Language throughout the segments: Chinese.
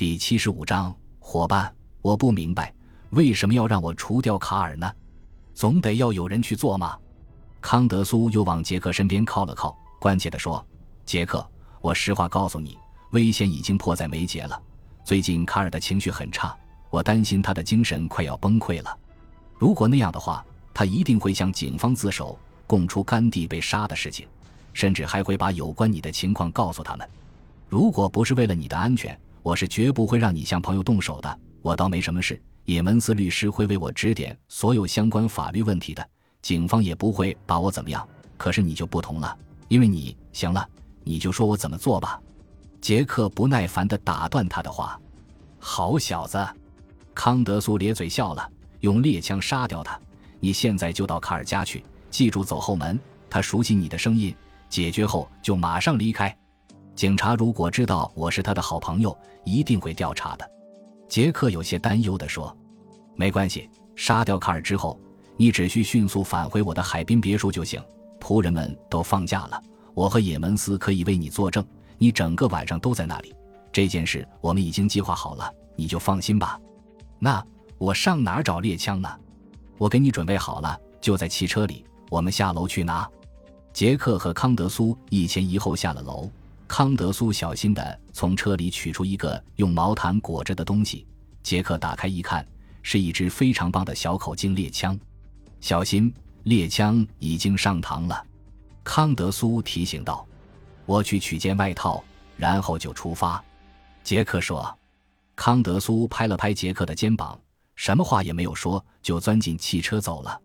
第七十五章，伙伴，我不明白为什么要让我除掉卡尔呢？总得要有人去做吗？康德苏又往杰克身边靠了靠，关切地说：“杰克，我实话告诉你，危险已经迫在眉睫了。最近卡尔的情绪很差，我担心他的精神快要崩溃了。如果那样的话，他一定会向警方自首，供出甘地被杀的事情，甚至还会把有关你的情况告诉他们。如果不是为了你的安全，我是绝不会让你向朋友动手的。我倒没什么事，也门斯律师会为我指点所有相关法律问题的，警方也不会把我怎么样。可是你就不同了，因为你行了，你就说我怎么做吧。杰克不耐烦地打断他的话：“好小子！”康德苏咧嘴笑了，用猎枪杀掉他。你现在就到卡尔家去，记住走后门。他熟悉你的声音，解决后就马上离开。警察如果知道我是他的好朋友，一定会调查的。杰克有些担忧地说：“没关系，杀掉卡尔之后，你只需迅速返回我的海滨别墅就行。仆人们都放假了，我和也门斯可以为你作证。你整个晚上都在那里。这件事我们已经计划好了，你就放心吧。那我上哪儿找猎枪呢？我给你准备好了，就在汽车里。我们下楼去拿。”杰克和康德苏一前一后下了楼。康德苏小心地从车里取出一个用毛毯裹着的东西，杰克打开一看，是一支非常棒的小口径猎枪。小心，猎枪已经上膛了，康德苏提醒道：“我去取件外套，然后就出发。”杰克说。康德苏拍了拍杰克的肩膀，什么话也没有说，就钻进汽车走了。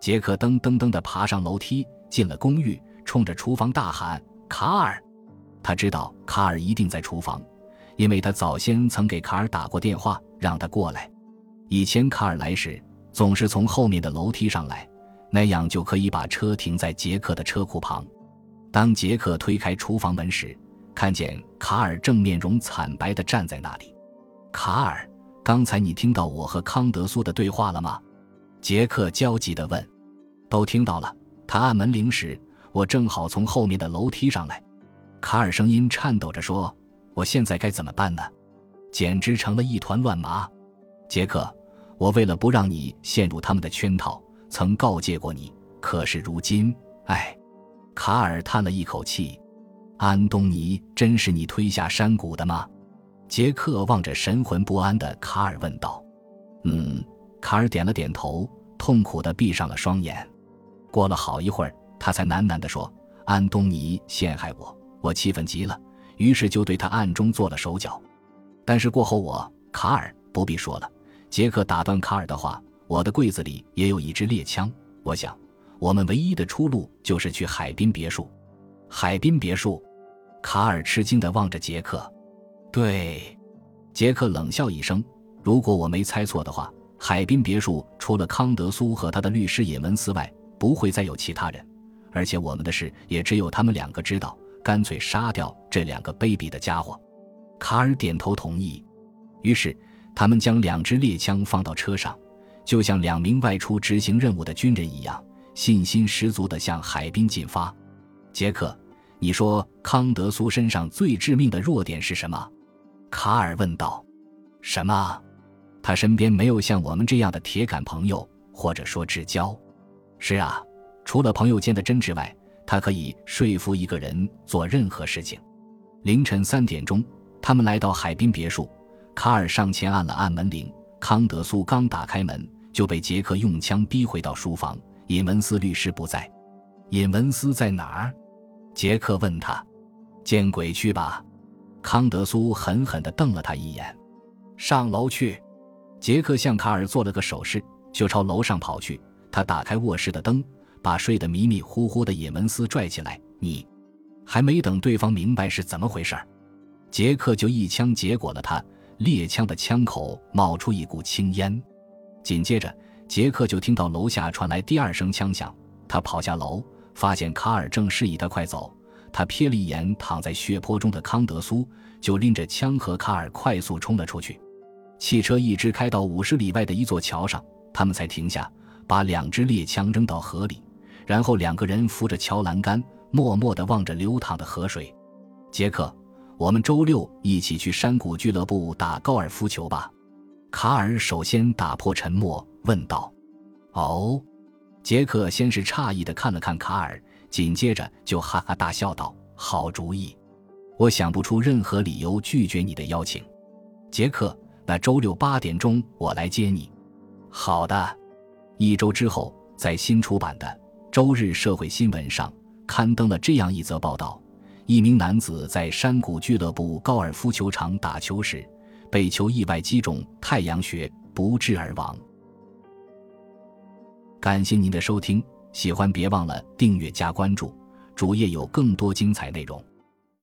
杰克噔噔噔地爬上楼梯，进了公寓，冲着厨房大喊：“卡尔！”他知道卡尔一定在厨房，因为他早先曾给卡尔打过电话，让他过来。以前卡尔来时总是从后面的楼梯上来，那样就可以把车停在杰克的车库旁。当杰克推开厨房门时，看见卡尔正面容惨白地站在那里。卡尔，刚才你听到我和康德苏的对话了吗？杰克焦急地问。都听到了。他按门铃时，我正好从后面的楼梯上来。卡尔声音颤抖着说：“我现在该怎么办呢？简直成了一团乱麻。”杰克，我为了不让你陷入他们的圈套，曾告诫过你。可是如今，唉。卡尔叹了一口气：“安东尼真是你推下山谷的吗？”杰克望着神魂不安的卡尔问道：“嗯。”卡尔点了点头，痛苦地闭上了双眼。过了好一会儿，他才喃喃地说：“安东尼陷害我。”我气愤极了，于是就对他暗中做了手脚。但是过后，我卡尔不必说了。杰克打断卡尔的话：“我的柜子里也有一支猎枪。我想，我们唯一的出路就是去海滨别墅。”海滨别墅，卡尔吃惊地望着杰克。对，杰克冷笑一声：“如果我没猜错的话，海滨别墅除了康德苏和他的律师也门斯外，不会再有其他人。而且我们的事也只有他们两个知道。”干脆杀掉这两个卑鄙的家伙。卡尔点头同意。于是，他们将两支猎枪放到车上，就像两名外出执行任务的军人一样，信心十足地向海滨进发。杰克，你说康德苏身上最致命的弱点是什么？卡尔问道。什么？他身边没有像我们这样的铁杆朋友，或者说至交。是啊，除了朋友间的真挚外。他可以说服一个人做任何事情。凌晨三点钟，他们来到海滨别墅。卡尔上前按了按门铃。康德苏刚打开门，就被杰克用枪逼回到书房。尹文斯律师不在。尹文斯在哪儿？杰克问他。见鬼去吧！康德苏狠狠地瞪了他一眼。上楼去。杰克向卡尔做了个手势，就朝楼上跑去。他打开卧室的灯。把睡得迷迷糊糊的也门斯拽起来，你还没等对方明白是怎么回事儿杰克就一枪结果了他。猎枪的枪口冒出一股青烟，紧接着杰克就听到楼下传来第二声枪响。他跑下楼，发现卡尔正示意他快走。他瞥了一眼躺在血泊中的康德苏，就拎着枪和卡尔快速冲了出去。汽车一直开到五十里外的一座桥上，他们才停下，把两支猎枪扔到河里。然后两个人扶着桥栏杆，默默地望着流淌的河水。杰克，我们周六一起去山谷俱乐部打高尔夫球吧。卡尔首先打破沉默，问道：“哦。”杰克先是诧异的看了看卡尔，紧接着就哈哈大笑道：“好主意！我想不出任何理由拒绝你的邀请。”杰克，那周六八点钟我来接你。好的。一周之后，在新出版的《周日社会新闻》上刊登了这样一则报道：一名男子在山谷俱乐部高尔夫球场打球时，被球意外击中太阳穴，不治而亡。感谢您的收听，喜欢别忘了订阅加关注，主页有更多精彩内容。